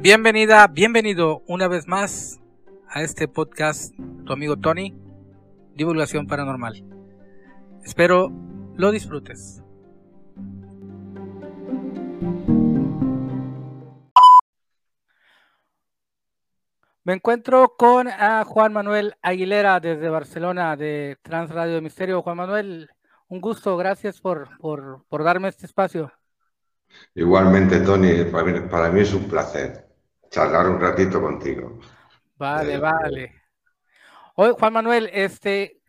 Bienvenida, bienvenido una vez más a este podcast, tu amigo Tony, Divulgación Paranormal. Espero lo disfrutes. Me encuentro con a Juan Manuel Aguilera desde Barcelona de Transradio de Misterio. Juan Manuel, un gusto, gracias por, por, por darme este espacio. Igualmente, Tony, para mí, es un placer charlar un ratito contigo. Vale, eh, vale. Oye, Juan Manuel, este,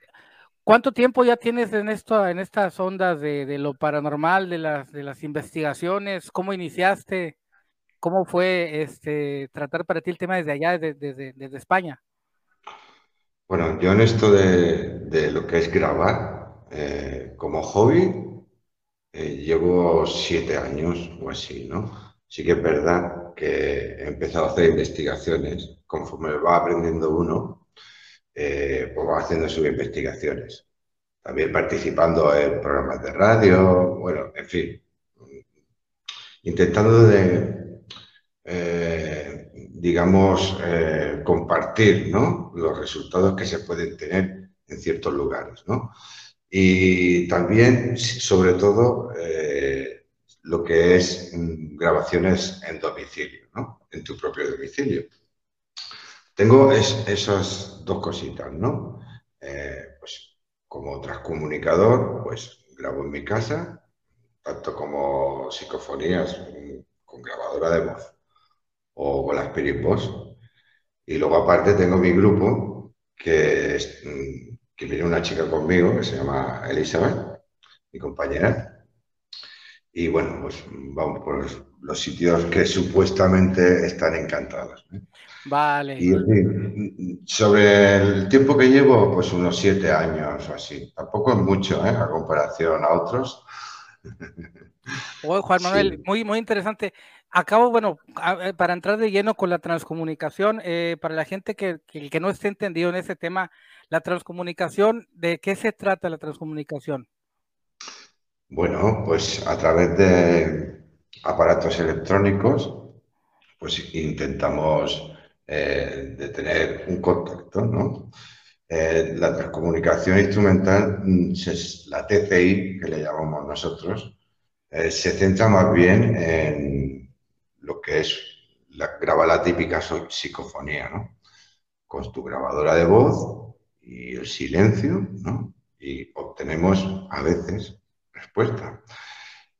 ¿cuánto tiempo ya tienes en esto, en estas ondas de, lo paranormal, de las, de las investigaciones? ¿Cómo iniciaste? ¿Cómo fue este tratar para ti el tema desde allá, desde, desde, España? Bueno, yo en esto de, lo que es grabar, eh, como hobby, eh, llevo siete años o así, ¿no? Sí que es verdad que he empezado a hacer investigaciones. Conforme va aprendiendo uno, eh, pues va haciendo sus investigaciones. También participando en programas de radio, bueno, en fin. Intentando eh, digamos, compartir ¿no? los resultados que se pueden tener en ciertos lugares, ¿no? Y también, sobre todo, eh, lo que es mm, grabaciones en domicilio, ¿no? En tu propio domicilio. Tengo esas dos cositas, ¿no? Eh, pues como transcomunicador, pues grabo en mi casa, tanto como psicofonías con grabadora de voz o con la Spirit Box. Y luego aparte tengo mi grupo que es, mm, que viene una chica conmigo que se llama Elizabeth, mi compañera. Y bueno, pues vamos por los sitios que supuestamente están encantados. ¿eh? Vale. Y sobre el tiempo que llevo, pues unos siete años o así. Tampoco es mucho, ¿eh? A comparación a otros. Juan Manuel, muy, muy interesante. Acabo, bueno, para entrar de lleno con la transcomunicación, eh, para la gente que, que, que, no esté entendido en ese tema, la transcomunicación, ¿de qué se trata la transcomunicación? Bueno, pues a través de aparatos electrónicos, pues intentamos eh, tener un contacto, ¿no? Eh, la transcomunicación instrumental, mm, la TCI, que le llamamos nosotros, eh, se centra más bien en lo que es la, graba la típica psicofonía, ¿no? Con tu grabadora de voz y el silencio, ¿no? Y obtenemos a veces respuesta.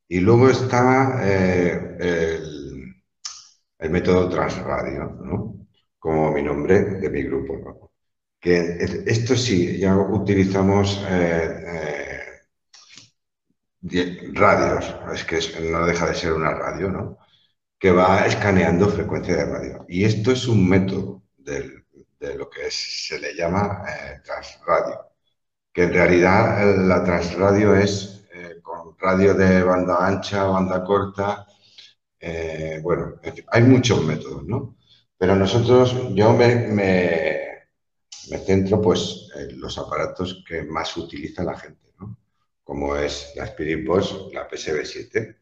Y luego está eh, el, el, método transradio, ¿no? Como mi nombre de mi grupo. Que esto sí, ya utilizamos eh, eh, radios, es que no deja de ser una radio, ¿no? Que va escaneando frecuencia de radio. Y esto es un método de lo que se le llama transradio, que en realidad la transradio es eh, con radio de banda ancha, banda corta, bueno, hay muchos métodos, ¿no? Pero nosotros, yo me, centro pues en los aparatos que más utiliza la gente, ¿no? Como es la Spirit Box, la PSB7,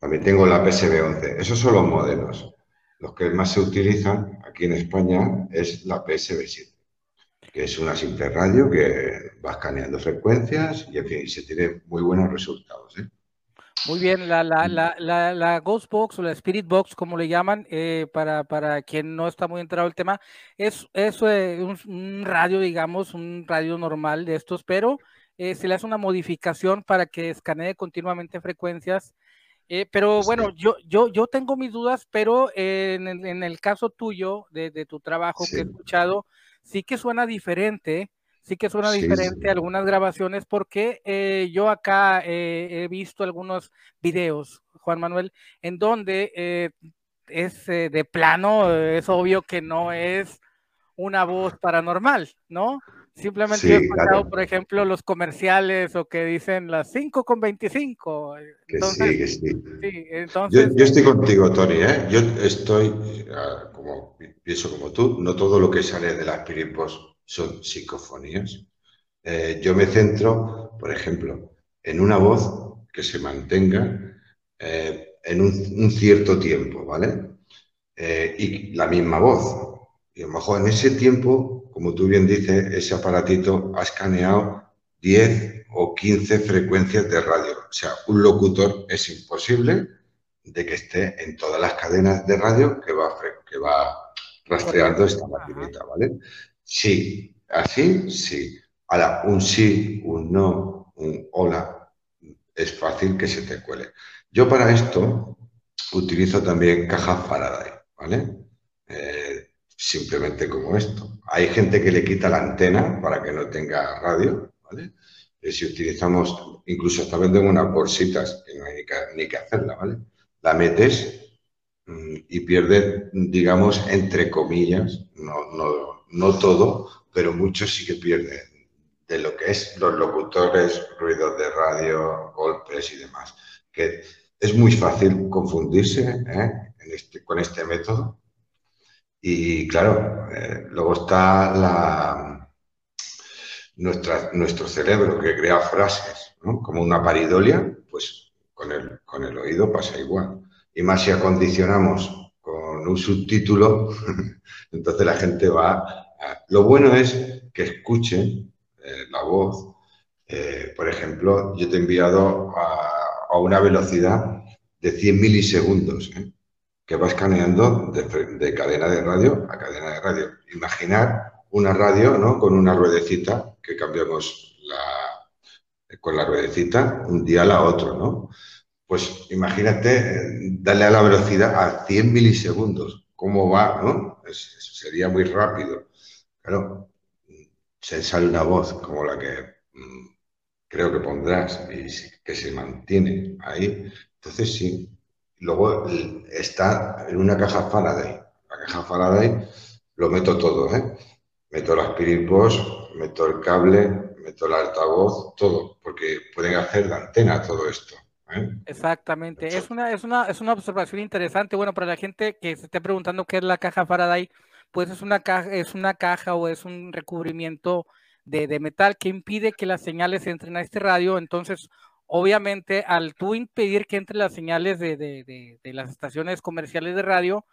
también tengo la PSB11, esos son los modelos. Los que más se utilizan aquí en España es la PSB7, que es una simple radio que va escaneando frecuencias y en fin, se tiene muy buenos resultados. ¿eh? Muy bien, la, la, la, la, Ghost Box o la Spirit Box, como le llaman, eh, para, para quien no está muy enterado del tema, es, es eh, un, radio, digamos, un radio normal de estos, pero se le hace una modificación para que escanee continuamente frecuencias eh, pero bueno, yo, yo, yo tengo mis dudas, pero en, el, en, el, caso tuyo, de, de tu trabajo que he escuchado, sí que suena diferente, sí que suena diferente algunas grabaciones, porque eh, yo acá eh, he visto algunos videos, Juan Manuel, en donde es de plano, es obvio que no es una voz paranormal, ¿no? Simplemente he escuchado, por ejemplo, los comerciales o que dicen las 5 con 25. Que sí, que sí. yo, estoy contigo, Tony. ¿eh? Yo estoy, ah, como pienso como tú, no todo lo que sale de las piripos son psicofonías. Eh, yo me centro, por ejemplo, en una voz que se mantenga eh, en un, cierto tiempo, ¿vale? eh, y la misma voz. Y a lo mejor en ese tiempo, como tú bien dices, ese aparatito ha escaneado 10 o 15 frecuencias de radio. O sea, un locutor es imposible de que esté en todas las cadenas de radio que va, que va rastreando esta maquinita, ¿vale? Sí, así, sí. Ahora, un sí, un no, un hola, es fácil que se te cuele. Yo para esto utilizo también cajas Faraday, ¿vale? Simplemente como esto. Hay gente que le quita la antena para que no tenga radio, ¿vale? Eh, si utilizamos, incluso hasta venden unas bolsitas, que no hay ni que, hacerla, ¿vale? La metes mm, y pierdes, digamos, entre comillas, no, no todo, pero muchos sí que pierden de lo que es los locutores, ruidos de radio, golpes y demás. Que es muy fácil confundirse ¿eh? este, con este método. Y claro, eh, luego está nuestra, nuestro cerebro que crea frases, como una paridolia, pues con el, con el oído pasa igual. Y más si acondicionamos con un subtítulo, entonces la gente va... Lo bueno es que escuchen eh, la voz. por ejemplo, yo te he enviado a, a una velocidad de 100 milisegundos, ¿eh? Que va escaneando de, cadena de radio a cadena de radio. Imaginar una radio ¿no? con una ruedecita que cambiamos con la ruedecita un día a otro, ¿no? Pues imagínate darle a la velocidad a 100 milisegundos. ¿Cómo va? ¿no? sería muy rápido. Claro, se sale una voz como la que mm, creo que pondrás y que se mantiene ahí. Entonces sí. Luego está en una caja Faraday. La caja Faraday lo meto todo, ¿eh? Meto las piripos, meto el cable, meto el altavoz, todo, porque pueden hacer la antena todo esto. ¿eh? Exactamente. Es una, es, una, es una observación interesante. Bueno, para la gente que se esté preguntando qué es la caja Faraday, pues es una caja, es una caja o es un recubrimiento de, metal que impide que las señales entren a este radio. Entonces, obviamente, al tú impedir que entren las señales de, las estaciones comerciales de radio,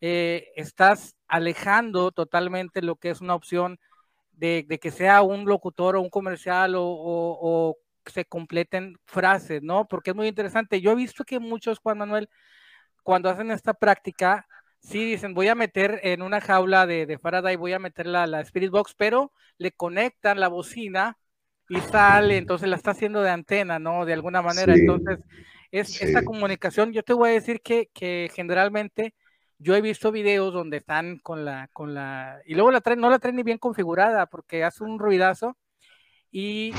eh, estás alejando totalmente lo que es una opción de, que sea un locutor o un comercial o, o, se completen frases, ¿no? Porque es muy interesante. Yo he visto que muchos, Juan Manuel, cuando hacen esta práctica, Sí, dicen, voy a meter en una jaula de, de Faraday, voy a meter la, la, Spirit Box, pero le conectan la bocina y sale, entonces la está haciendo de antena, ¿no? De alguna manera. entonces, es esta comunicación, yo te voy a decir que, que, generalmente yo he visto videos donde están con la, con la, y luego la traen, no la traen ni bien configurada porque hace un ruidazo y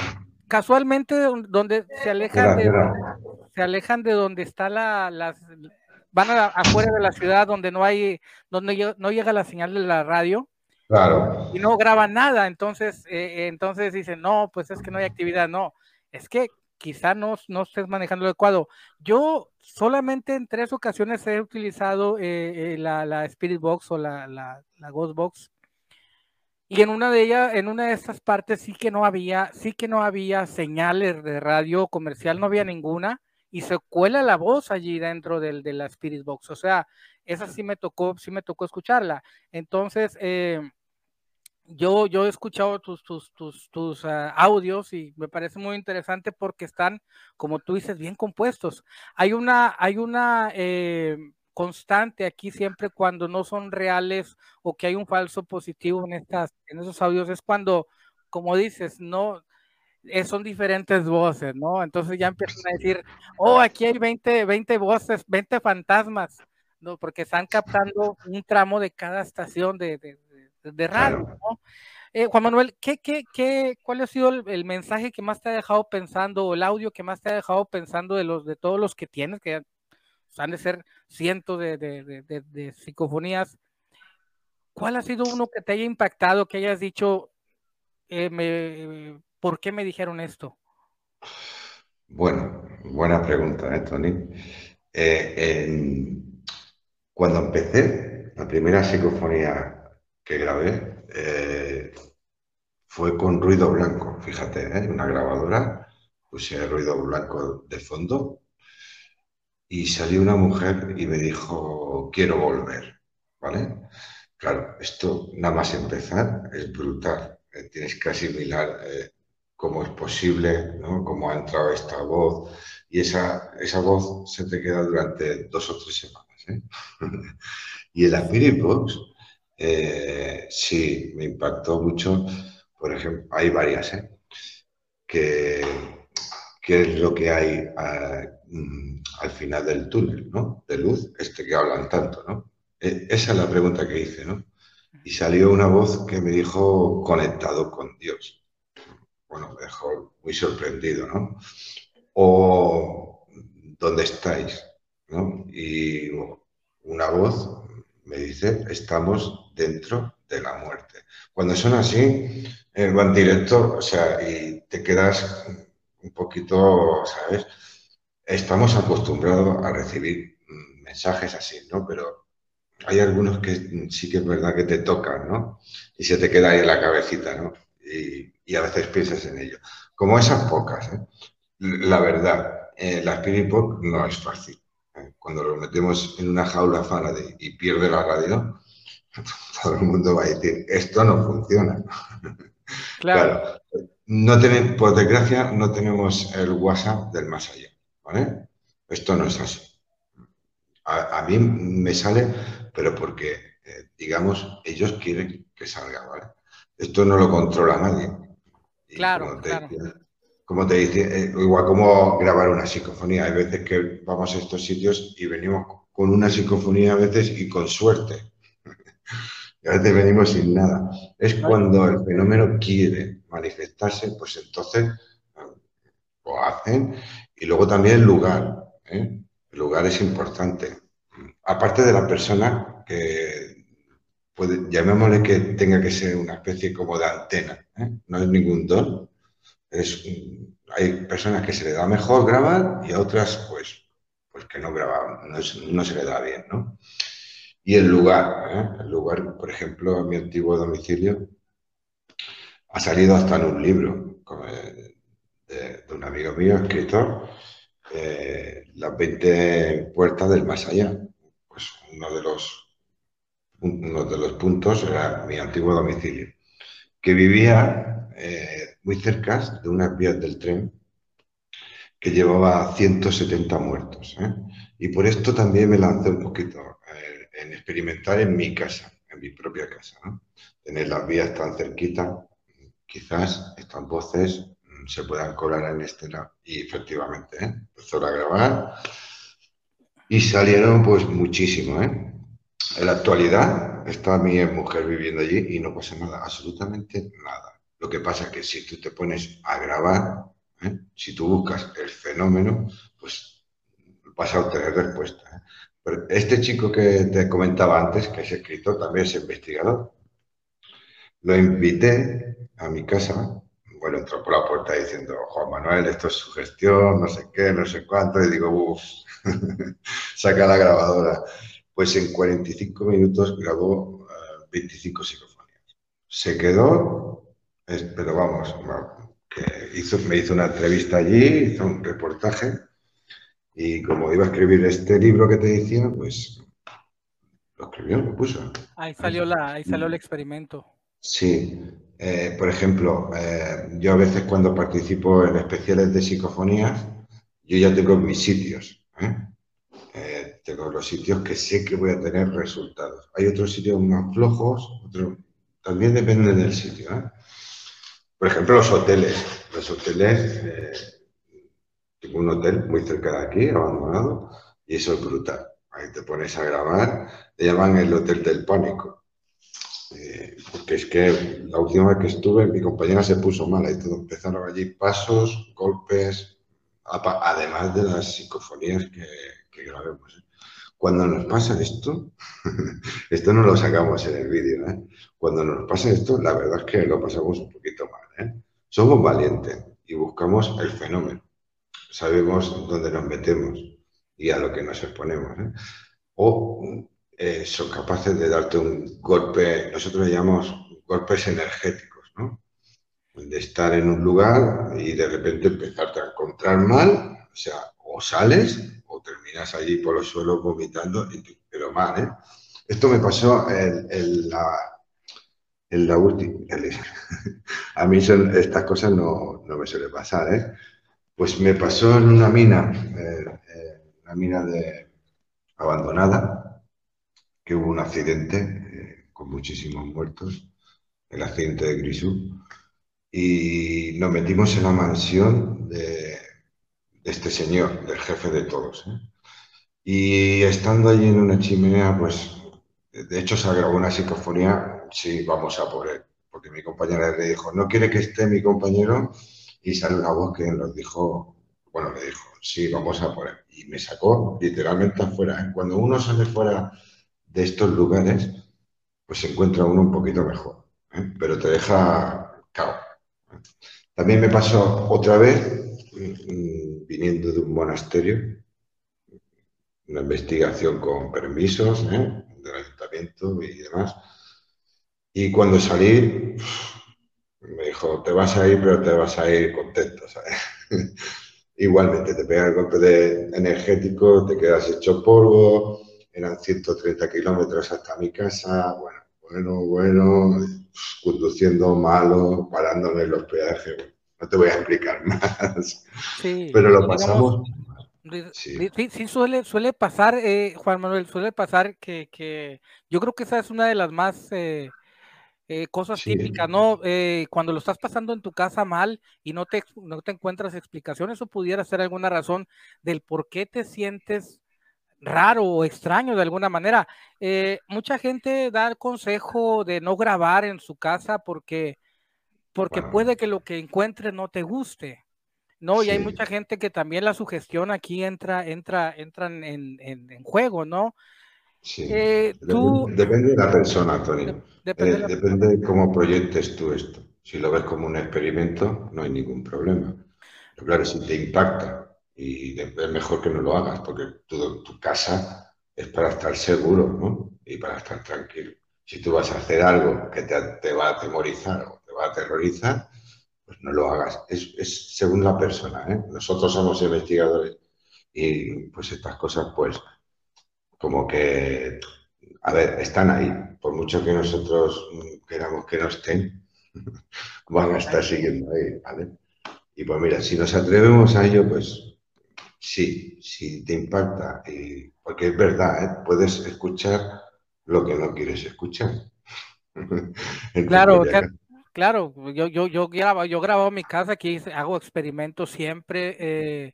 casualmente donde se alejan de, se alejan de donde está la, las, van afuera de la ciudad donde no hay, donde no llega la señal de la radio. Y no graban nada, entonces, eh, entonces dicen, no, pues es que no hay actividad, no, es que quizá no, no estés manejando adecuado. Yo solamente en tres ocasiones he utilizado eh, eh, la, Spirit Box o la, la, la, Ghost Box. Y en una de ellas, en una de estas partes sí que no había, sí que no había señales de radio comercial, no había ninguna y se cuela la voz allí dentro del, de la Spirit Box. O sea, esa sí me tocó, sí me tocó escucharla. Entonces, eh, yo, yo he escuchado tus, tus, tus, tus ah, audios y me parece muy interesante porque están, como tú dices, bien compuestos. Hay una, hay una eh, constante aquí siempre cuando no son reales o que hay un falso positivo en estas, en esos audios, es cuando, como dices, no, eh, son diferentes voces, ¿no? Entonces ya empiezan a decir, oh, aquí hay 20, 20 voces, 20 fantasmas, ¿no? Porque están captando un tramo de cada estación de, de, de radio, ¿no? Eh, Juan Manuel, ¿qué, qué, qué, ¿cuál ha sido el, mensaje que más te ha dejado pensando o el audio que más te ha dejado pensando de, los, de todos los que tienes, que han de ser cientos de, de psicofonías? ¿Cuál ha sido uno que te haya impactado, que hayas dicho, eh, me, ¿Por qué me dijeron esto? Bueno, buena pregunta, ¿eh, Tony? Eh, cuando empecé, la primera psicofonía que grabé eh, fue con ruido blanco, fíjate, ¿eh? una grabadora, puse ruido blanco de fondo y salió una mujer y me dijo, quiero volver, ¿vale? Claro, esto nada más empezar es brutal. Eh, tienes que asimilar cómo es posible, ¿no? cómo ha entrado esta voz. Y esa, esa voz se te queda durante dos o tres semanas. y el Spirit Box, sí, me impactó mucho. Por ejemplo, hay varias, ¿eh? Que, que es lo que hay mm, al final del túnel, ¿no? De luz, este que hablan tanto, ¿no? E, esa es la pregunta que hice, ¿no? Y salió una voz que me dijo conectado con Dios. Bueno, me dejó muy sorprendido, ¿no? O ¿dónde estáis? ¿no? Y una voz me dice, estamos dentro de la muerte. Cuando son así, en van directo, o sea, y te quedas un poquito, ¿sabes? Estamos acostumbrados a recibir mensajes así, ¿no? Pero hay algunos que sí que es verdad que te tocan, ¿no? Y se te queda ahí en la cabecita, ¿no? Y, a veces piensas en ello. Como esas pocas, ¿eh? La verdad, eh, la Spirit Box no es fácil. ¿eh? Cuando lo metemos en una jaula Faraday y pierde la radio, todo el mundo va a decir, esto no funciona. Claro. no tenemos, por desgracia, no tenemos el WhatsApp del más allá, ¿vale? Esto no es así. A, a mí me sale pero porque, eh, digamos, ellos quieren que salga, ¿vale? Esto no lo controla nadie. claro, como te, claro. Como te dice, eh, igual como grabar una psicofonía. Hay veces que vamos a estos sitios y venimos con una psicofonía a veces y con suerte. Y a veces venimos sin nada. Es cuando el fenómeno quiere manifestarse, pues entonces eh, lo hacen. Y luego también el lugar. El lugar es importante aparte de la persona que puede, llamémosle que tenga que ser una especie como de antena, ¿eh? no es ningún don, es, hay personas que se le da mejor grabar y a otras pues, pues que no graban, no, se le da bien, ¿no? Y el lugar, ¿eh? el lugar, por ejemplo, mi antiguo domicilio, ha salido hasta en un libro de, un amigo mío, escritor, eh, Las 20 puertas del más allá pues uno de los, uno de los puntos era mi antiguo domicilio, que vivía eh, muy cerca de unas vías del tren que llevaba 170 muertos. ¿eh? Y por esto también me lancé un poquito eh, en experimentar en mi casa, en mi propia casa. Tener las vías tan cerquita, quizás estas voces mm, se puedan colar en este lado. Y efectivamente, empezó a grabar y salieron pues muchísimo, ¿eh? En la actualidad está mi mujer viviendo allí y no pasa nada, absolutamente nada. Lo que pasa es que si tú te pones a grabar, ¿eh? si tú buscas el fenómeno, pues vas a obtener respuesta. Este chico que te comentaba antes, que es escritor, también es investigador, lo invité a mi casa. Bueno, entró por la puerta diciendo, Juan Manuel, esto es su gestión, no sé qué, no sé cuánto, y digo, uff, saca la grabadora. Pues en 45 minutos grabó 25 eh, psicofonías. Se quedó, pero vamos, me hizo una entrevista allí, hizo un reportaje y como iba a escribir este libro que te decía, pues lo escribió, lo puso. Ahí salió, la, ahí salió el experimento. Sí, eh, por ejemplo, eh, yo a veces cuando participo en especiales de psicofonías, yo ya tengo mis sitios. ¿eh? tengo los sitios que sé que voy a tener resultados. Hay otros sitios más flojos, otros también depende del sitio. Por ejemplo, los hoteles. Los hoteles, tengo un hotel muy cerca de aquí, abandonado, y eso es brutal. Ahí te pones a grabar, te llaman el hotel del pánico. porque es que la última vez que estuve, mi compañera se puso mala y todo. Empezaron allí pasos, golpes, además de las psicofonías que, grabemos. ¿eh? Cuando nos pasa esto, esto no lo sacamos en el vídeo, ¿eh? cuando nos pasa esto, la verdad es que lo pasamos un poquito mal. ¿eh? Somos valientes y buscamos el fenómeno. Sabemos dónde nos metemos y a lo que nos exponemos. O son capaces de darte un golpe, nosotros llamamos golpes energéticos, ¿no? de estar en un lugar y de repente empezarte a encontrar mal, o sea, o sales o terminas allí por los suelos vomitando, pero mal, ¿eh? Esto me pasó en, la, en la última... A mí estas cosas no, me suelen pasar, ¿eh? Pues me pasó en una mina, eh, eh, una mina abandonada, que hubo un accidente eh, con muchísimos muertos, el accidente de Grisú, y nos metimos en la mansión de, este señor, del jefe de todos. Y estando allí en una chimenea, pues de hecho se grabó una psicofonía, sí, vamos a por él, porque mi compañera le dijo, no quiere que esté mi compañero, y sale una voz que nos dijo, bueno, le dijo, sí, vamos a por. Y me sacó literalmente afuera. Cuando uno sale fuera de estos lugares, pues se encuentra uno un poquito mejor, ¿eh? pero te deja cao. También me pasó otra vez, mm, viniendo de un monasterio, una investigación con permisos ¿eh? del ayuntamiento y demás. Y cuando salí, me dijo, te vas a ir, pero te vas a ir contento, ¿sabes? Igualmente, te pega el golpe de energético, te quedas hecho polvo, eran 130 kilómetros hasta mi casa, bueno, bueno, bueno, conduciendo malo, parándome en los peajes, no te voy a explicar más, pero lo pasamos. Sí. sí, suele, suele pasar, eh, Juan Manuel, suele pasar que, que, yo creo que esa es una de las más eh, eh, cosas típicas, ¿no? Eh, cuando lo estás pasando en tu casa mal y no te, no te encuentras explicaciones o pudiera ser alguna razón del por qué te sientes raro o extraño de alguna manera. Eh, mucha gente da el consejo de no grabar en su casa porque, porque puede que lo que encuentre no te guste. No, y hay mucha gente que también la sugestión aquí entra, entra, entra en, en, en juego, ¿no? Sí. Eh, depende, de la persona, Antonio. Depende, de eh, cómo proyectes tú esto. Si lo ves como un experimento, no hay ningún problema. Pero claro, si te impacta y es mejor que no lo hagas, porque tu, tu casa es para estar seguro ¿no? y para estar tranquilo. Si tú vas a hacer algo que te, te va a atemorizar o te va a aterrorizar, pues no lo hagas. Es, es según la persona. ¿eh? Nosotros somos investigadores y pues estas cosas, pues como que, a ver, están ahí, por mucho que nosotros queramos que no estén, van a estar siguiendo ahí, ¿vale? Y pues mira, si nos atrevemos a ello, pues sí, sí te impacta, y, porque es verdad, ¿eh? puedes escuchar lo que no quieres escuchar. claro, claro, yo, yo, yo, grabo, yo grabo en mi casa, aquí hago experimentos siempre. Eh,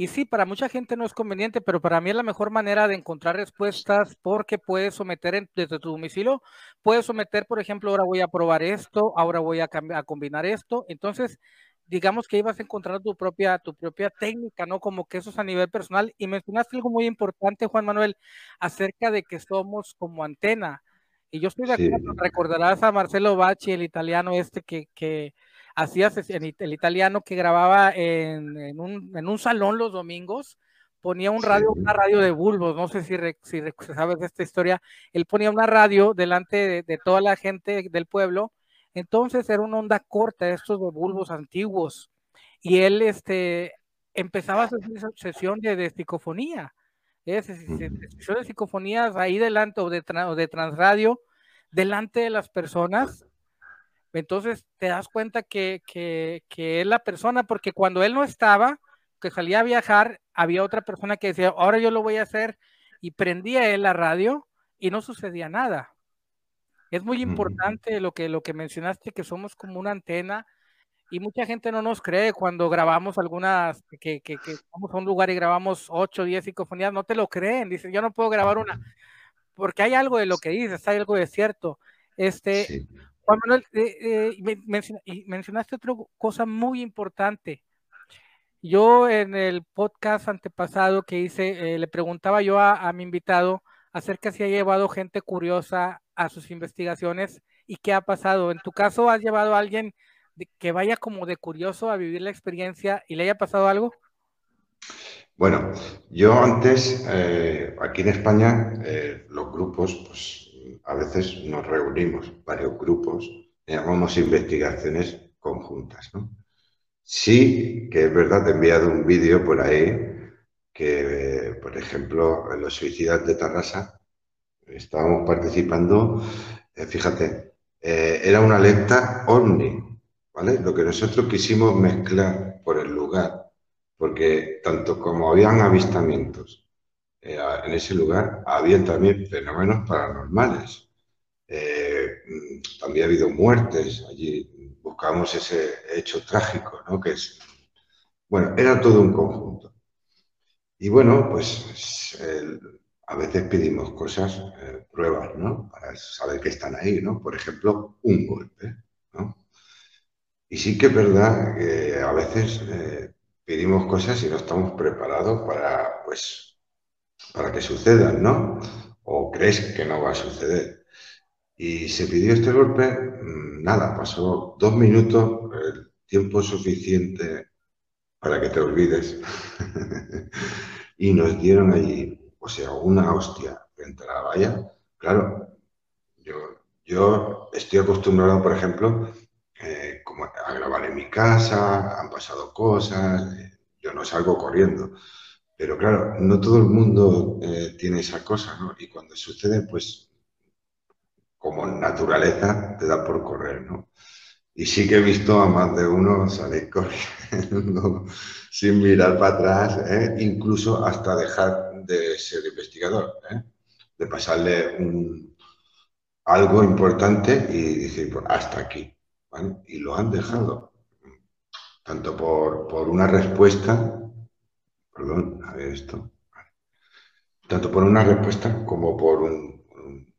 y sí, para mucha gente no es conveniente, pero para mí es la mejor manera de encontrar respuestas porque puedes someter desde tu domicilio, puedes someter, por ejemplo, ahora voy a probar esto, ahora voy a, combinar esto. Entonces, digamos que ahí vas a encontrar tu propia, tu propia técnica, ¿no? Como que eso es a nivel personal. Y mencionaste algo muy importante, Juan Manuel, acerca de que somos como antena. Y yo estoy de acuerdo, recordarás a Marcelo Bacci, el italiano este que, que hacía el italiano que grababa en, un, salón los domingos, ponía un radio, una radio de bulbos, no sé si, si sabes esta historia, él ponía una radio delante de, toda la gente del pueblo, entonces era una onda corta, estos de bulbos antiguos, y él este, empezaba a hacer sesión de, de psicofonía, sesión de psicofonías ahí delante o de, o de transradio, delante de las personas, entonces te das cuenta que, que, que, es la persona, porque cuando él no estaba, que salía a viajar, había otra persona que decía, ahora yo lo voy a hacer, y prendía él la radio y no sucedía nada. Es muy importante lo que, lo que mencionaste, que somos como una antena y mucha gente no nos cree cuando grabamos algunas, que, que, que vamos a un lugar y grabamos 8 o 10 psicofonías, no te lo creen, dicen, yo no puedo grabar una, porque hay algo de lo que dices, hay algo de cierto. Este, Juan Manuel, eh, eh, mencionaste otra cosa muy importante. Yo en el podcast antepasado que hice, eh, le preguntaba yo a, mi invitado acerca si ha llevado gente curiosa a sus investigaciones y qué ha pasado. En tu caso, ¿has llevado a alguien que vaya como de curioso a vivir la experiencia y le haya pasado algo? Bueno, yo antes, aquí en España, los grupos, pues a veces nos reunimos varios grupos y hagamos investigaciones conjuntas. ¿no? Sí, que es verdad, he enviado un vídeo por ahí que, por ejemplo, en los suicidas de Tarrasa estábamos participando, eh, fíjate, eh, era una alerta ovni, ¿vale? Lo que nosotros quisimos mezclar por el lugar, porque tanto como habían avistamientos eh, en ese lugar, había también fenómenos paranormales. también ha habido muertes allí, buscamos ese hecho trágico, ¿no? Que es, bueno, era todo un conjunto. Y bueno, pues a veces pedimos cosas, eh, pruebas, ¿no? Para saber que están ahí, ¿no? Por ejemplo, un golpe, ¿no? Y sí que es verdad que a veces eh, pedimos cosas y no estamos preparados para, pues, para que sucedan, ¿no? O crees que no va a suceder. Y se pidió este golpe, mm, nada, pasó dos minutos, tiempo suficiente para que te olvides. y nos dieron allí, o sea, una hostia frente a la valla. Claro, yo, yo estoy acostumbrado, por ejemplo, eh, como a grabar en mi casa, han pasado cosas, eh, yo no salgo corriendo. Pero claro, no todo el mundo eh, tiene esa cosa, ¿no? Y cuando sucede, pues, como naturaleza, te da por correr, ¿no? Y sí que he visto a más de uno salir corriendo sin mirar para atrás, ¿eh? incluso hasta dejar de ser investigador, ¿eh? de pasarle algo importante y decir, pues, hasta aquí. Y lo han dejado, tanto por, por una respuesta, perdón, a ver esto, tanto por una respuesta como por un,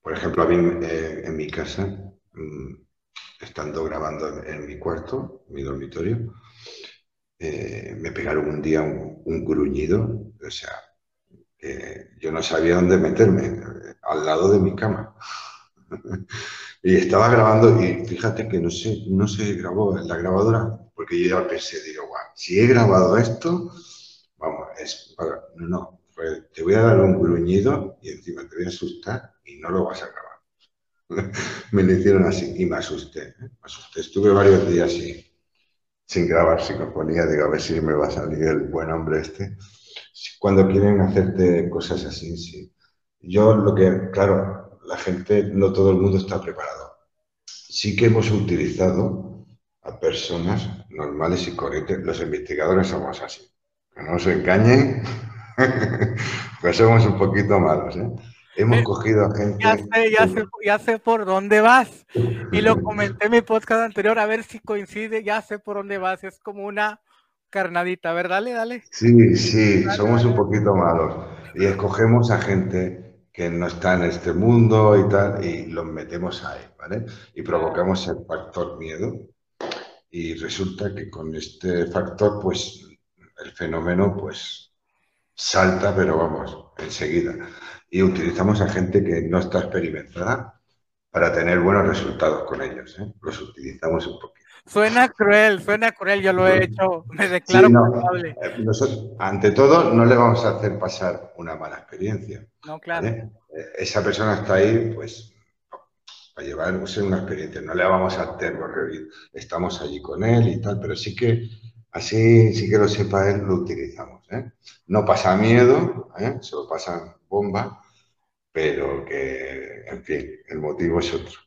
por ejemplo, a mí eh, en mi casa, mm, estando grabando en mi cuarto, mi dormitorio, eh, me pegaron un día un, gruñido, o sea, yo no sabía dónde meterme, al lado de mi cama. y estaba grabando y fíjate que no se, no se grabó en la grabadora, porque yo ya pensé, digo, guau, si he grabado esto, vamos, es no, no, te voy a dar un gruñido y encima te voy a asustar y no lo vas a grabar. me lo hicieron así y me asusté, ¿eh? me asusté. Estuve varios días sin, sin grabar psicofonía, digo, a ver si me va a salir el buen hombre este. Cuando quieren hacerte cosas así, sí. Yo lo que, claro, la gente, no todo el mundo está preparado. Sí que hemos utilizado a personas normales y corrientes. Los investigadores somos así. Que no se engañen, pues somos un poquito malos, ¿eh? Hemos cogido a gente. Ya sé, ya sé, ya sé por dónde vas. Y lo comenté en mi podcast anterior, a ver si coincide, ya sé por dónde vas. Es como una carnadita, a ver, dale, dale. Sí, sí, somos un poquito malos. Y escogemos a gente que no está en este mundo y tal, y los metemos ahí, ¿vale? Y provocamos el factor miedo. Y resulta que con este factor, pues, el fenómeno, pues, salta, pero vamos, enseguida y utilizamos a gente que no está experimentada para tener buenos resultados con ellos. ¿eh? Los utilizamos un poquito. Suena cruel, suena cruel, yo lo he hecho, me declaro culpable. Eh, nosotros, ante todo, no le vamos a hacer pasar una mala experiencia. No, claro. Eh, esa persona está ahí, pues, para llevar una experiencia. No le vamos a hacer, estamos allí con él y tal, pero sí que, así, sí que lo sepa él, lo utilizamos. No pasa miedo, se lo pasan bomba, pero que, en fin, el motivo es otro.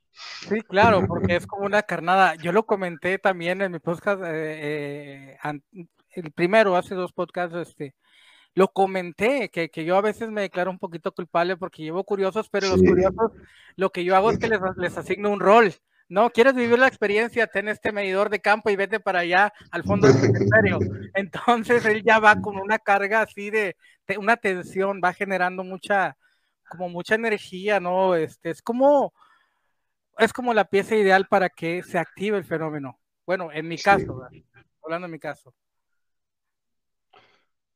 Sí, claro, porque es como una carnada. Yo lo comenté también en mi podcast, eh, eh, el primero, hace dos podcasts, este, lo comenté, que, que, yo a veces me declaro un poquito culpable porque llevo curiosos, pero los curiosos, lo que yo hago es que les, les asigno un rol. No, quieres vivir la experiencia, ten este medidor de campo y vete para allá al fondo del cementerio. Entonces él ya va con una carga así de, una tensión, va generando mucha, como mucha energía, ¿no? Este, es como, es como la pieza ideal para que se active el fenómeno. Bueno, en mi caso, hablando en mi caso.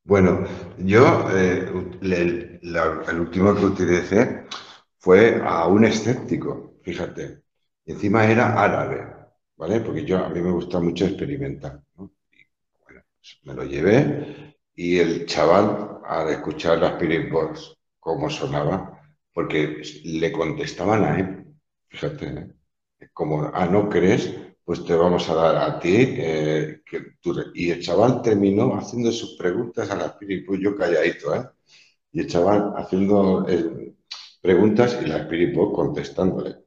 Bueno, yo eh, el último que utilicé fue a un escéptico, fíjate y encima era árabe, ¿vale? Porque yo, a mí me gusta mucho experimentar. Y, bueno, pues me lo llevé y el chaval, al escuchar las Spirit Box, cómo sonaba, porque le contestaban a él, fíjate, ¿eh? como, ah, ¿no crees? pues te vamos a dar a ti. Eh, que y el chaval terminó haciendo sus preguntas a la Spirit Box, yo calladito, ¿eh? Y el chaval haciendo eh, preguntas y la Spirit Box contestándole.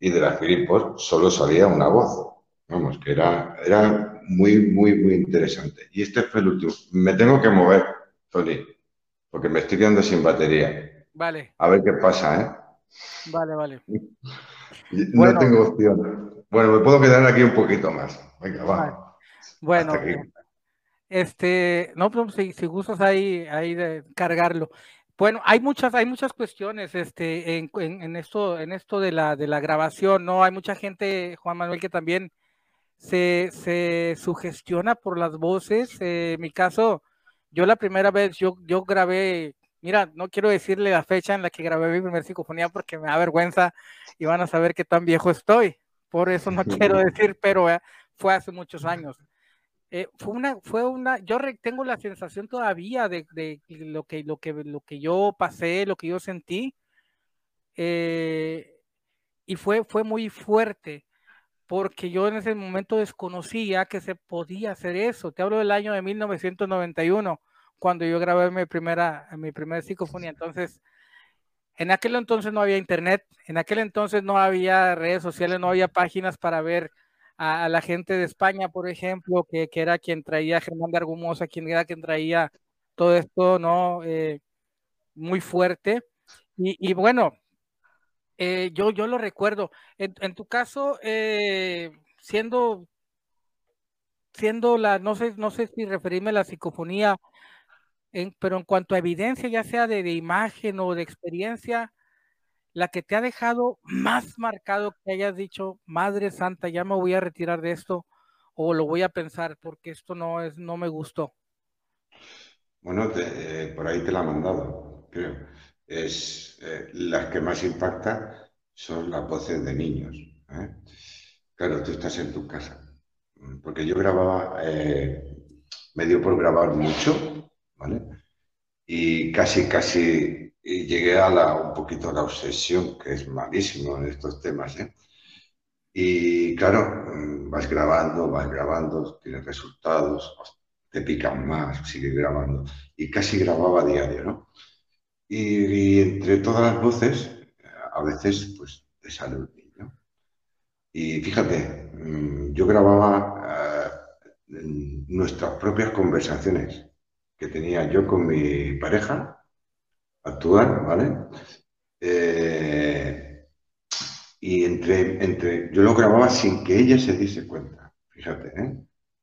Y de la Box solo salía una voz. Vamos, que era, era muy, muy, muy interesante. Y este fue el último. Me tengo que mover, Tony, porque me estoy quedando sin batería. Vale. A ver qué pasa, ¿eh? Vale, vale. No tengo opción. Bueno, me puedo quedar aquí un poquito más. Venga, va. Bueno, este, no, pues si, si gustas ahí, ahí de cargarlo. Bueno, hay muchas, hay muchas cuestiones este, en, en, esto, en esto de la, de la grabación, ¿no? Hay mucha gente, Juan Manuel, que también se, se sugestiona por las voces. Eh, en mi caso, yo la primera vez, yo, yo grabé Mira, no quiero decirle la fecha en la que grabé mi primer psicofonía porque me da vergüenza y van a saber qué tan viejo estoy. Por eso no quiero decir, pero eh, fue hace muchos años. Eh, fue una, fue una, yo tengo la sensación todavía de, lo, que, lo, que, lo que yo pasé, lo que yo sentí, eh, y fue, fue muy fuerte, porque yo en ese momento desconocía que se podía hacer eso. Te hablo del año de 1991 cuando yo grabé mi primera, mi primera psicofonía. Entonces, en aquel entonces no había internet, en aquel entonces no había redes sociales, no había páginas para ver a, la gente de España, por ejemplo, que, que, era quien traía Germán de Argumosa, quien era quien traía todo esto, ¿no? Eh, muy fuerte. Y, bueno, eh, yo, yo lo recuerdo. En, tu caso, eh, siendo, siendo la, no sé, no sé si referirme a la psicofonía pero en cuanto a evidencia, ya sea de, imagen o de experiencia, la que te ha dejado más marcado que hayas dicho, Madre Santa, ya me voy a retirar de esto o lo voy a pensar porque esto no es, no me gustó. Bueno, eh, por ahí te la han mandado, creo. Es eh, las que más impacta son las voces de niños. ¿eh? Claro, tú estás en tu casa. Porque yo grababa, me dio por grabar mucho, y casi, casi llegué a la, un poquito a la obsesión, que es malísimo en estos temas, ¿eh? Y claro, mm, vas grabando, vas grabando, tienes resultados, te pican más, sigues grabando. Y casi grababa a diario, ¿no? Y, entre todas las voces, a veces, pues, te sale un niño. Y fíjate, mm, yo grababa eh, nuestras propias conversaciones que tenía yo con mi pareja actual, ¿vale? Eh, y entre, entre, yo lo grababa sin que ella se diese cuenta, fíjate, ¿eh?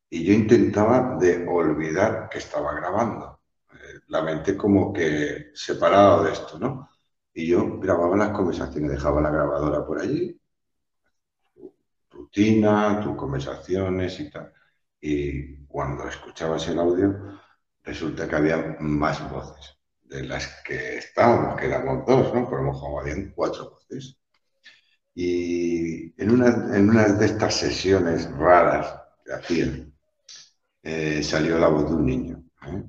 Y yo intentaba de olvidar que estaba grabando. Eh, la mente como que separado de esto, ¿no? Y yo grababa las conversaciones, dejaba la grabadora por allí, rutina, tus conversaciones y tal. Y cuando escuchabas el audio, resulta que había más voces de las que estábamos, que éramos dos, ¿no? Por lo mejor cuatro voces. Y en una, en una de estas sesiones raras que hacían, eh, salió la voz de un niño. ¿eh?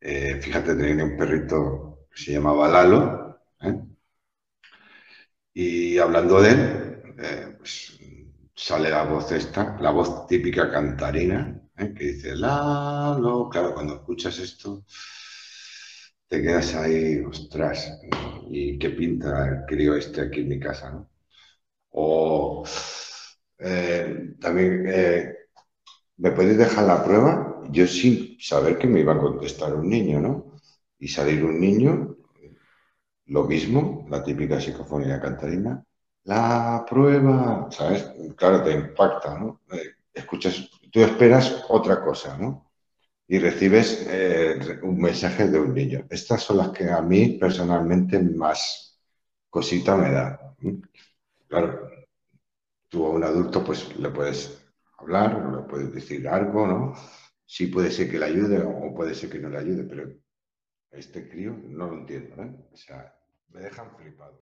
Eh, fíjate, tenía un perrito que se llamaba Lalo. Y hablando de él, pues, sale la voz esta, la voz típica cantarina, ¿eh? que dice Lalo. Claro, cuando escuchas esto, te quedas ahí, ostras, ¿y qué pinta el crío este aquí en mi casa? ¿no? O eh, también, eh, ¿me podéis dejar la prueba? Yo sin saber que me iba a contestar un niño, ¿no? Y salir un niño, lo mismo, la típica psicofonía cantarina, la prueba, ¿sabes? Claro, te impacta, ¿no? escuchas tú esperas otra cosa, ¿no? Y recibes eh, un mensaje de un niño. Estas son las que a mí personalmente más cosita me da. Claro, tú a un adulto pues le puedes hablar, le puedes decir algo, ¿no? Sí puede ser que le ayude o puede ser que no le ayude, pero este crío no lo entiendo, ¿eh? O sea, me dejan flipado.